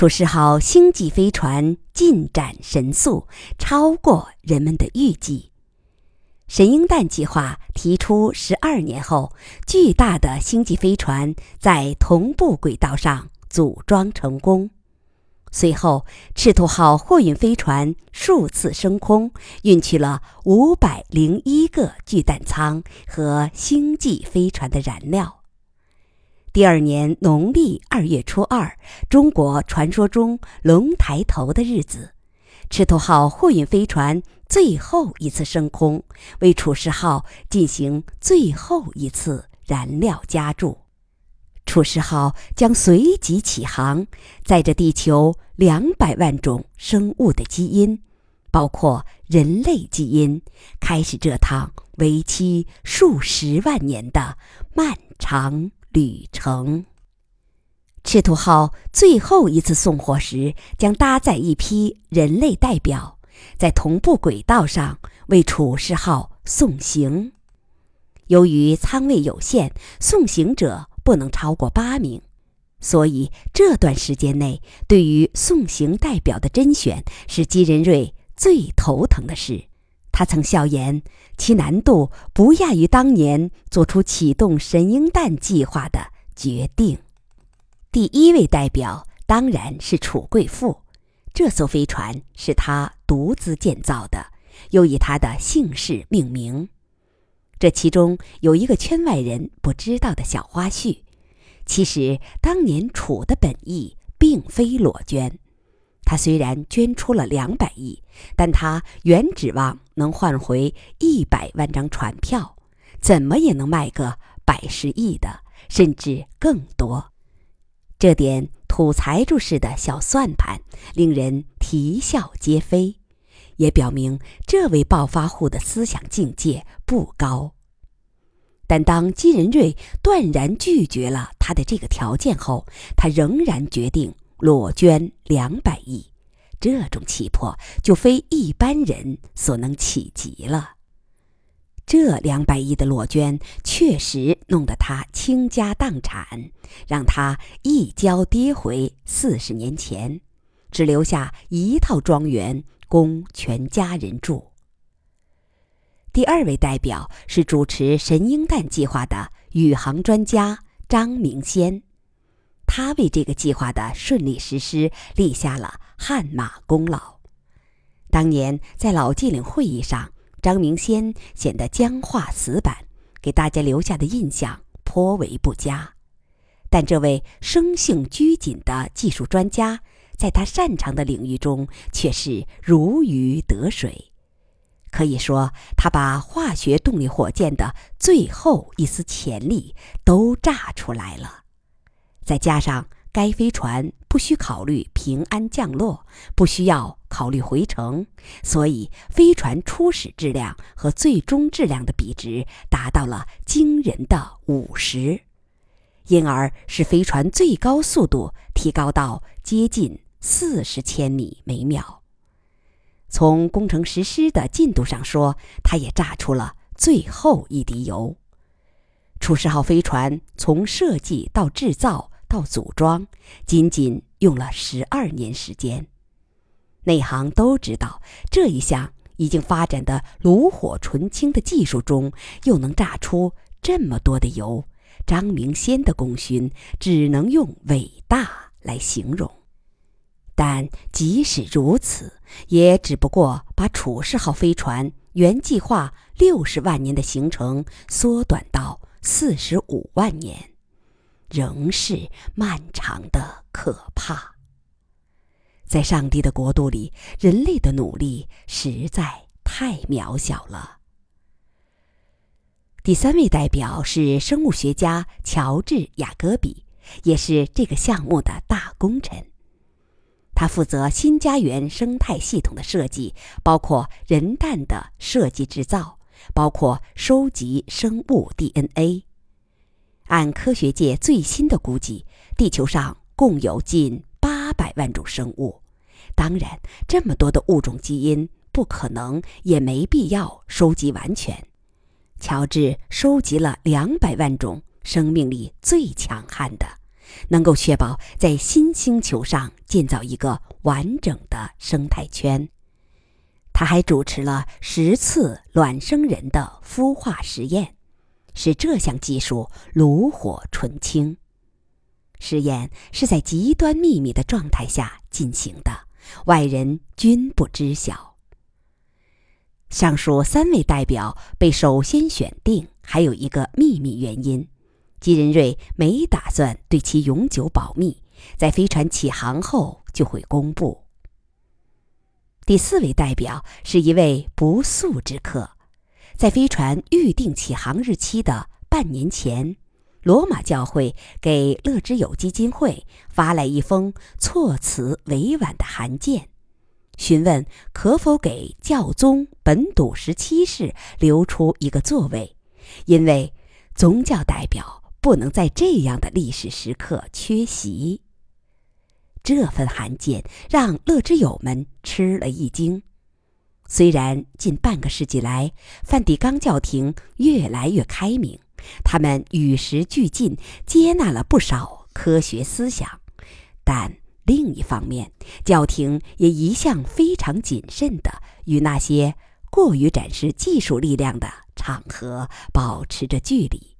楚世号星际飞船进展神速，超过人们的预计。神鹰蛋计划提出十二年后，巨大的星际飞船在同步轨道上组装成功。随后，赤兔号货运飞船数次升空，运去了五百零一个巨弹舱和星际飞船的燃料。第二年农历二月初二，中国传说中龙抬头的日子，赤兔号货运飞船。最后一次升空，为楚世号进行最后一次燃料加注。楚世号将随即起航，载着地球两百万种生物的基因，包括人类基因，开始这趟为期数十万年的漫长旅程。赤兔号最后一次送货时，将搭载一批人类代表。在同步轨道上为楚世号送行，由于舱位有限，送行者不能超过八名，所以这段时间内对于送行代表的甄选是基仁瑞最头疼的事。他曾笑言，其难度不亚于当年做出启动神鹰蛋计划的决定。第一位代表当然是楚贵妇。这艘飞船是他独自建造的，又以他的姓氏命名。这其中有一个圈外人不知道的小花絮：其实当年楚的本意并非裸捐，他虽然捐出了两百亿，但他原指望能换回一百万张船票，怎么也能卖个百十亿的，甚至更多。这点。土财主式的小算盘令人啼笑皆非，也表明这位暴发户的思想境界不高。但当金仁瑞断然拒绝了他的这个条件后，他仍然决定裸捐两百亿，这种气魄就非一般人所能企及了。这两百亿的裸捐确实弄得他倾家荡产，让他一跤跌回四十年前，只留下一套庄园供全家人住。第二位代表是主持神鹰蛋计划的宇航专家张明先，他为这个计划的顺利实施立下了汗马功劳。当年在老纪岭会议上。张明先显得僵化死板，给大家留下的印象颇为不佳。但这位生性拘谨的技术专家，在他擅长的领域中却是如鱼得水。可以说，他把化学动力火箭的最后一丝潜力都炸出来了。再加上该飞船不需考虑平安降落，不需要。考虑回程，所以飞船初始质量和最终质量的比值达到了惊人的五十，因而使飞船最高速度提高到接近四十千米每秒。从工程实施的进度上说，它也榨出了最后一滴油。楚世号飞船从设计到制造到组装，仅仅用了十二年时间。内行都知道，这一项已经发展的炉火纯青的技术中，又能榨出这么多的油，张明先的功勋只能用伟大来形容。但即使如此，也只不过把楚世号飞船原计划六十万年的行程缩短到四十五万年，仍是漫长的可怕。在上帝的国度里，人类的努力实在太渺小了。第三位代表是生物学家乔治·雅戈比，也是这个项目的大功臣。他负责新家园生态系统的设计，包括人蛋的设计制造，包括收集生物 DNA。按科学界最新的估计，地球上共有近。八百万种生物，当然，这么多的物种基因不可能，也没必要收集完全。乔治收集了两百万种生命力最强悍的，能够确保在新星球上建造一个完整的生态圈。他还主持了十次卵生人的孵化实验，使这项技术炉火纯青。实验是在极端秘密的状态下进行的，外人均不知晓。上述三位代表被首先选定，还有一个秘密原因：吉仁瑞没打算对其永久保密，在飞船起航后就会公布。第四位代表是一位不速之客，在飞船预定起航日期的半年前，罗马教会给乐之友基金会发来一封措辞委婉的函件。询问可否给教宗本笃十七世留出一个座位，因为宗教代表不能在这样的历史时刻缺席。这份函件让乐之友们吃了一惊。虽然近半个世纪来，梵蒂冈教廷越来越开明，他们与时俱进，接纳了不少科学思想，但。另一方面，教廷也一向非常谨慎地与那些过于展示技术力量的场合保持着距离。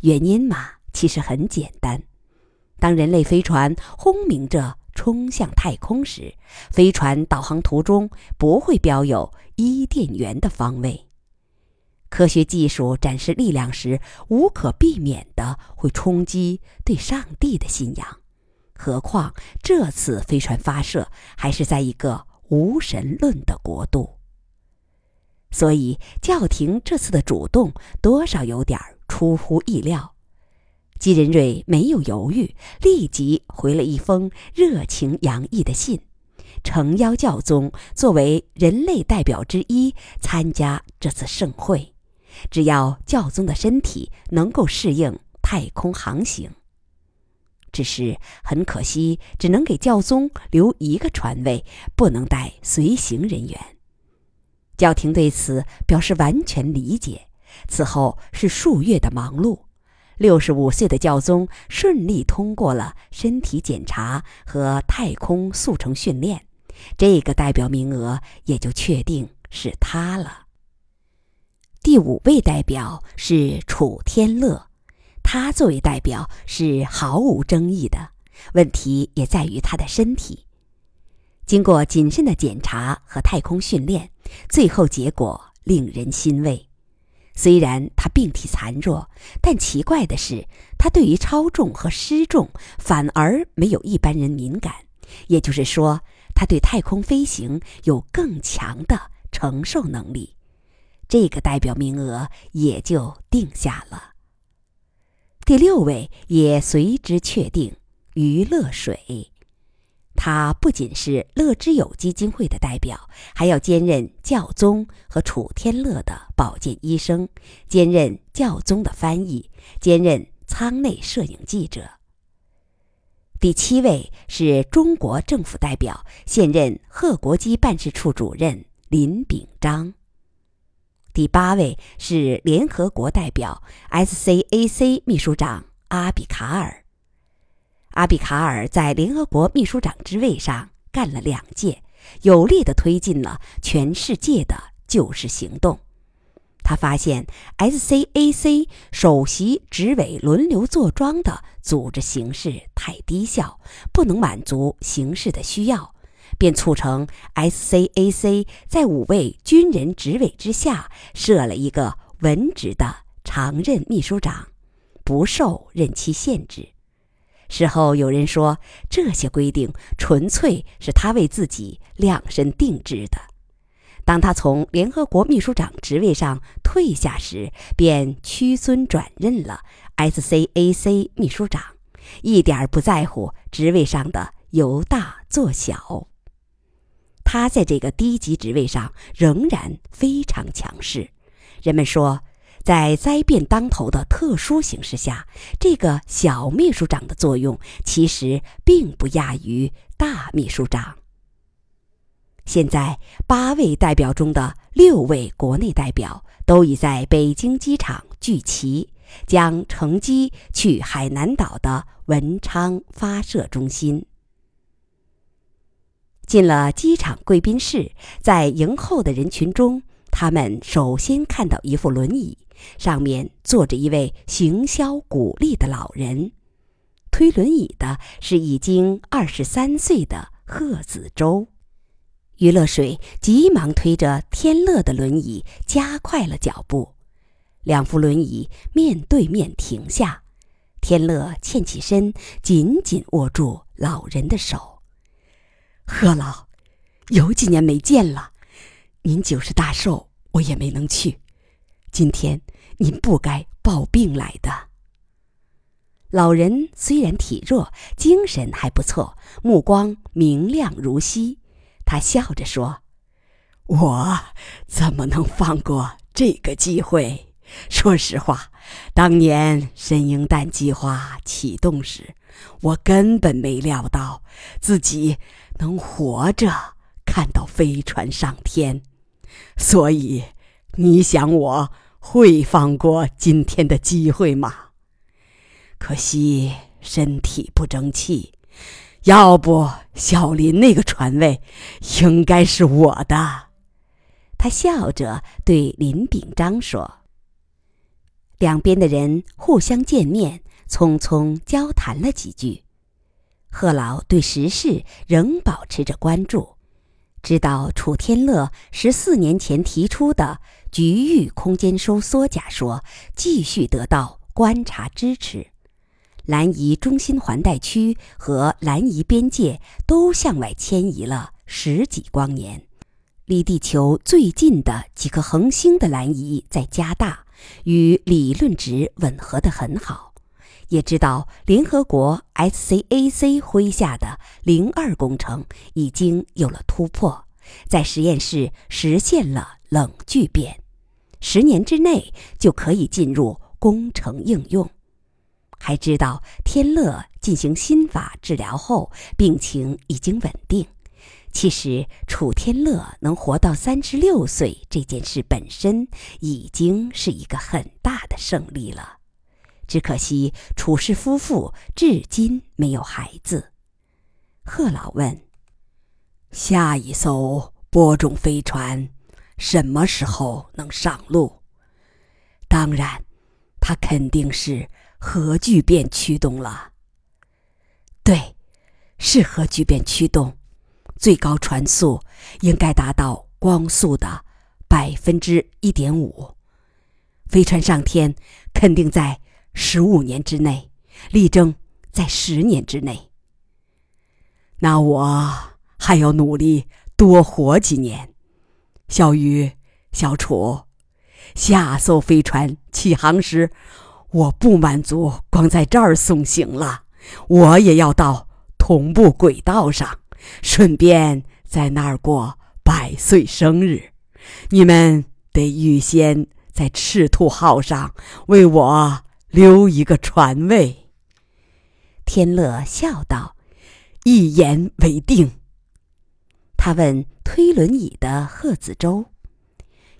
原因嘛，其实很简单：当人类飞船轰鸣着冲向太空时，飞船导航图中不会标有伊甸园的方位。科学技术展示力量时，无可避免地会冲击对上帝的信仰。何况这次飞船发射还是在一个无神论的国度，所以教廷这次的主动多少有点出乎意料。基仁瑞没有犹豫，立即回了一封热情洋溢的信，诚邀教宗作为人类代表之一参加这次盛会，只要教宗的身体能够适应太空航行。只是很可惜，只能给教宗留一个船位，不能带随行人员。教廷对此表示完全理解。此后是数月的忙碌，六十五岁的教宗顺利通过了身体检查和太空速成训练，这个代表名额也就确定是他了。第五位代表是楚天乐。他作为代表是毫无争议的，问题也在于他的身体。经过谨慎的检查和太空训练，最后结果令人欣慰。虽然他病体残弱，但奇怪的是，他对于超重和失重反而没有一般人敏感。也就是说，他对太空飞行有更强的承受能力。这个代表名额也就定下了。第六位也随之确定，于乐水。他不仅是乐之友基金会的代表，还要兼任教宗和楚天乐的保健医生，兼任教宗的翻译，兼任舱内摄影记者。第七位是中国政府代表，现任贺国基办事处主任林炳章。第八位是联合国代表 SCAC 秘书长阿比卡尔。阿比卡尔在联合国秘书长之位上干了两届，有力地推进了全世界的救世行动。他发现 SCAC 首席执委轮流坐庄的组织形式太低效，不能满足形势的需要。便促成 SCAC 在五位军人执委之下设了一个文职的常任秘书长，不受任期限制。事后有人说，这些规定纯粹是他为自己量身定制的。当他从联合国秘书长职位上退下时，便屈尊转任了 SCAC 秘书长，一点儿不在乎职位上的由大做小。他在这个低级职位上仍然非常强势。人们说，在灾变当头的特殊形势下，这个小秘书长的作用其实并不亚于大秘书长。现在，八位代表中的六位国内代表都已在北京机场聚齐，将乘机去海南岛的文昌发射中心。进了机场贵宾室，在迎候的人群中，他们首先看到一副轮椅，上面坐着一位行销鼓励的老人。推轮椅的是已经二十三岁的贺子洲。于乐水急忙推着天乐的轮椅，加快了脚步。两副轮椅面对面停下，天乐欠起身，紧紧握住老人的手。贺老，有几年没见了，您九十大寿我也没能去，今天您不该抱病来的。老人虽然体弱，精神还不错，目光明亮如昔。他笑着说：“我怎么能放过这个机会？说实话，当年神鹰蛋计划启动时，我根本没料到自己能活着看到飞船上天。所以，你想我会放过今天的机会吗？可惜身体不争气。”要不，小林那个船位应该是我的。他笑着对林炳章说。两边的人互相见面，匆匆交谈了几句。贺老对时事仍保持着关注，知道楚天乐十四年前提出的局域空间收缩假说继续得到观察支持。蓝移中心环带区和蓝移边界都向外迁移了十几光年，离地球最近的几颗恒星的蓝移在加大，与理论值吻合得很好。也知道联合国 SCAC 麾下的零二工程已经有了突破，在实验室实现了冷聚变，十年之内就可以进入工程应用。还知道天乐进行心法治疗后，病情已经稳定。其实楚天乐能活到三十六岁这件事本身已经是一个很大的胜利了。只可惜楚氏夫妇至今没有孩子。贺老问：“下一艘播种飞船什么时候能上路？”当然，它肯定是。核聚变驱动了。对，是核聚变驱动，最高传速应该达到光速的百分之一点五。飞船上天肯定在十五年之内，力争在十年之内。那我还要努力多活几年。小鱼、小楚，下艘飞船起航时。我不满足光在这儿送行了，我也要到同步轨道上，顺便在那儿过百岁生日。你们得预先在赤兔号上为我留一个传位。天乐笑道：“一言为定。”他问推轮椅的贺子洲：“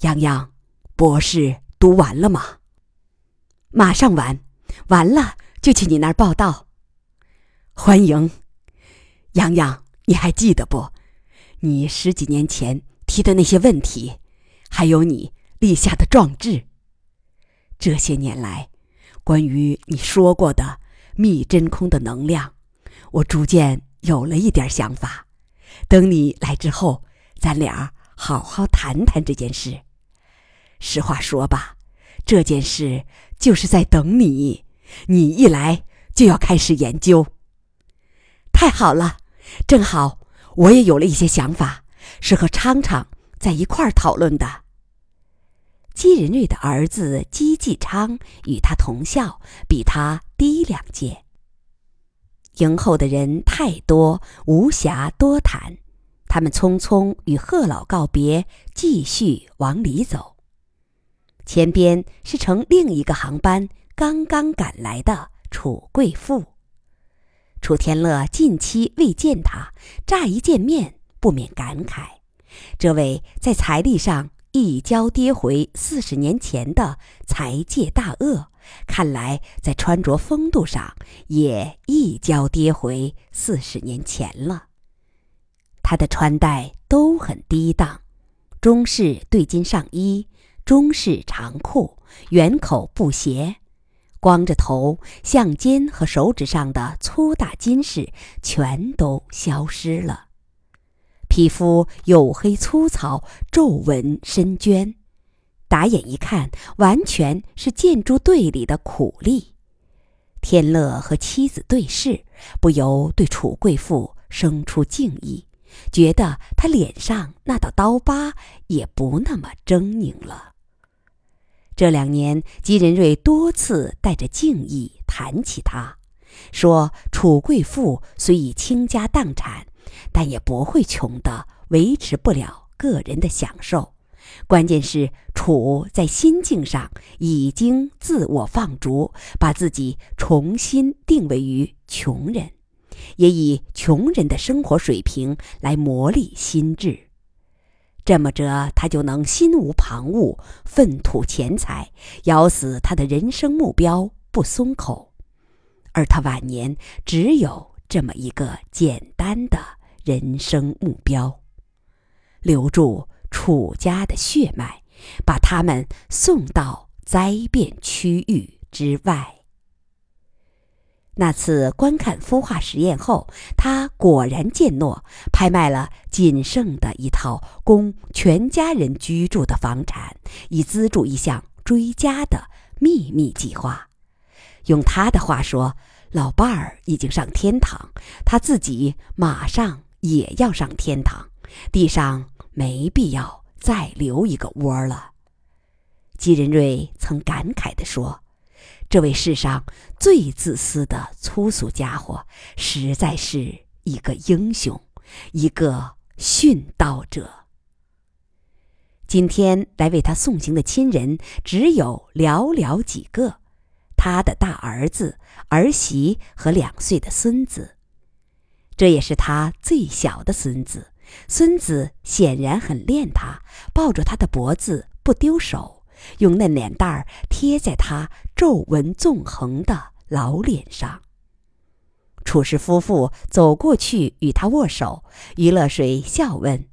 洋洋，博士读完了吗？”马上完，完了就去你那儿报道。欢迎，洋洋，你还记得不？你十几年前提的那些问题，还有你立下的壮志。这些年来，关于你说过的密真空的能量，我逐渐有了一点想法。等你来之后，咱俩好好谈谈这件事。实话说吧。这件事就是在等你，你一来就要开始研究。太好了，正好我也有了一些想法，是和昌昌在一块儿讨论的。姬仁瑞的儿子姬继昌与他同校，比他低两届。迎候的人太多，无暇多谈，他们匆匆与贺老告别，继续往里走。前边是乘另一个航班刚刚赶来的楚贵妇。楚天乐近期未见他，乍一见面不免感慨：这位在财力上一跤跌回四十年前的财界大鳄，看来在穿着风度上也一跤跌回四十年前了。他的穿戴都很低档，中式对襟上衣、中式长裤、圆口布鞋，光着头，项肩和手指上的粗大金饰全都消失了。皮肤黝黑粗糙，皱纹深娟，打眼一看，完全是建筑队里的苦力。天乐和妻子对视，不由对楚贵妇生出敬意，觉得他脸上那道刀疤也不那么狰狞了。这两年，吉仁瑞多次带着敬意谈起他，说楚贵妇虽已倾家荡产。但也不会穷的，维持不了个人的享受。关键是楚在心境上已经自我放逐，把自己重新定位于穷人，也以穷人的生活水平来磨砺心智。这么着，他就能心无旁骛，粪土钱财，咬死他的人生目标不松口。而他晚年只有这么一个简单的。人生目标，留住楚家的血脉，把他们送到灾变区域之外。那次观看孵化实验后，他果然践诺，拍卖了仅剩的一套供全家人居住的房产，以资助一项追加的秘密计划。用他的话说：“老伴儿已经上天堂，他自己马上。”也要上天堂，地上没必要再留一个窝了。吉仁瑞曾感慨地说：“这位世上最自私的粗俗家伙，实在是一个英雄，一个殉道者。”今天来为他送行的亲人只有寥寥几个，他的大儿子、儿媳和两岁的孙子。这也是他最小的孙子，孙子显然很恋他，抱住他的脖子不丢手，用嫩脸蛋儿贴在他皱纹纵横的老脸上。楚氏夫妇走过去与他握手，于乐水笑问：“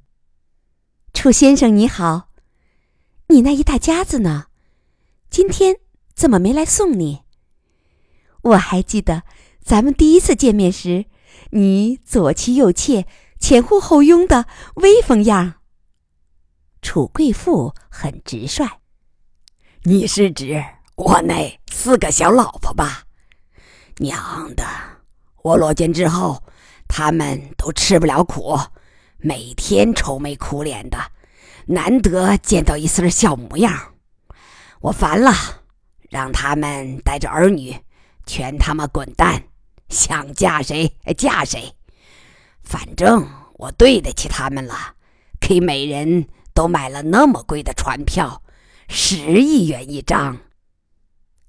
楚先生你好，你那一大家子呢？今天怎么没来送你？我还记得咱们第一次见面时。”你左妻右妾、前呼后拥的威风样。楚贵妇很直率。你是指我那四个小老婆吧？娘的，我落监之后，他们都吃不了苦，每天愁眉苦脸的，难得见到一丝笑模样。我烦了，让他们带着儿女，全他妈滚蛋！想嫁谁嫁谁，反正我对得起他们了，给每人都买了那么贵的船票，十亿元一张。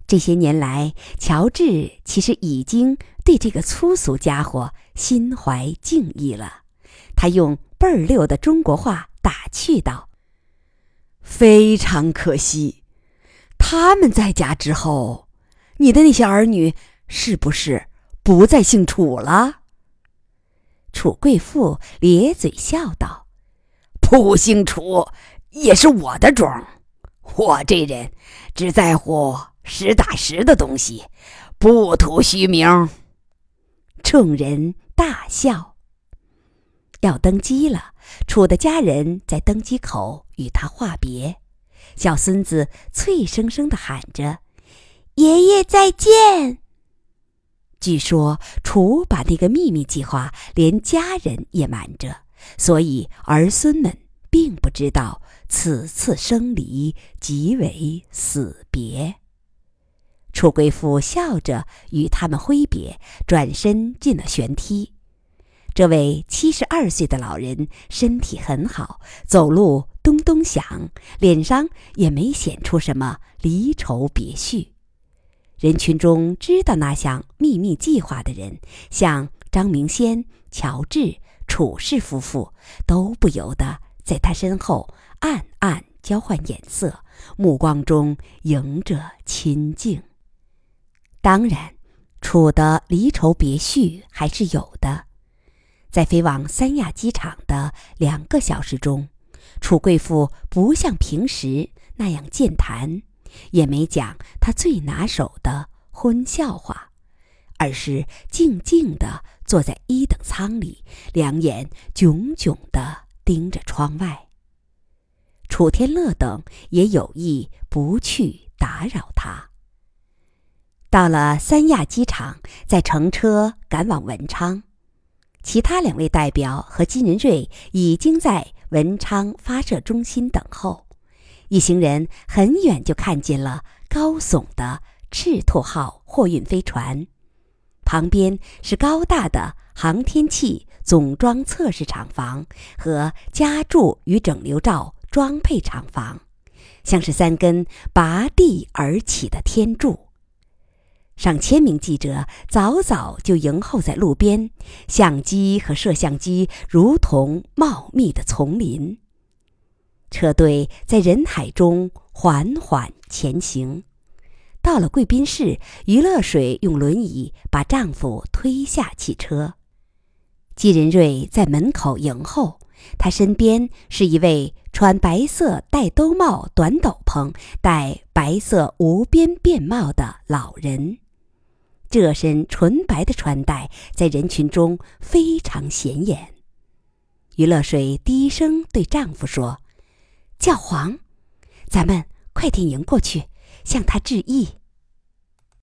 这些年来，乔治其实已经对这个粗俗家伙心怀敬意了。他用倍儿溜的中国话打趣道：“非常可惜，他们在家之后，你的那些儿女是不是？”不再姓楚了。楚贵妇咧嘴笑道：“不姓楚也是我的种。我这人只在乎实打实的东西，不图虚名。”众人大笑。要登基了，楚的家人在登机口与他话别，小孙子脆生生的喊着：“爷爷再见。”据说楚把那个秘密计划连家人也瞒着，所以儿孙们并不知道此次生离即为死别。楚贵妇笑着与他们挥别，转身进了旋梯。这位七十二岁的老人身体很好，走路咚咚响，脸上也没显出什么离愁别绪。人群中知道那项秘密计划的人，像张明先、乔治、楚氏夫妇，都不由得在他身后暗暗交换眼色，目光中迎着亲近。当然，楚的离愁别绪还是有的。在飞往三亚机场的两个小时中，楚贵妇不像平时那样健谈，也没讲他最拿手的荤笑话，而是静静地坐在一等舱里，两眼炯炯地盯着窗外。楚天乐等也有意不去打扰他。到了三亚机场，再乘车赶往文昌。其他两位代表和金仁瑞已经在文昌发射中心等候。一行人很远就看见了高耸的赤兔号货运飞船，旁边是高大的航天器总装测试厂房和加注与整流罩装配厂房，像是三根拔地而起的天柱。上千名记者早早就迎候在路边，相机和摄像机如同茂密的丛林。车队在人海中缓缓前行，到了贵宾室，于乐水用轮椅把丈夫推下汽车。季仁瑞在门口迎候，他身边是一位穿白色戴兜帽、短斗篷、戴白色无边便帽的老人。这身纯白的穿戴在人群中非常显眼。于乐水低声对丈夫说：“教皇，咱们快点迎过去，向他致意。”